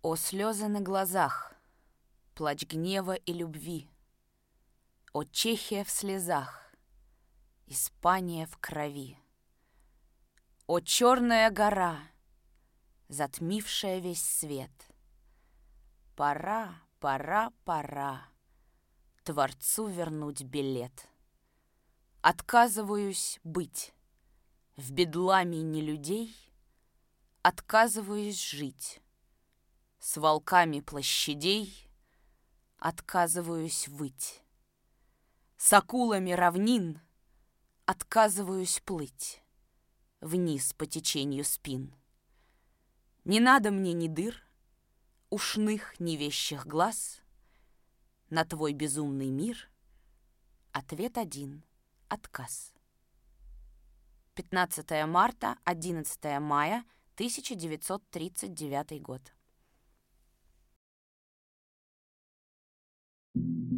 О слезы на глазах, плач гнева и любви, О Чехия в слезах, Испания в крови. О черная гора, затмившая весь свет, Пора, пора, пора Творцу вернуть билет. Отказываюсь быть в бедламе не людей, Отказываюсь жить с волками площадей Отказываюсь выть. С акулами равнин Отказываюсь плыть Вниз по течению спин. Не надо мне ни дыр, Ушных, ни вещих глаз. На твой безумный мир Ответ один — отказ. 15 марта, 11 мая 1939 год. Thank you.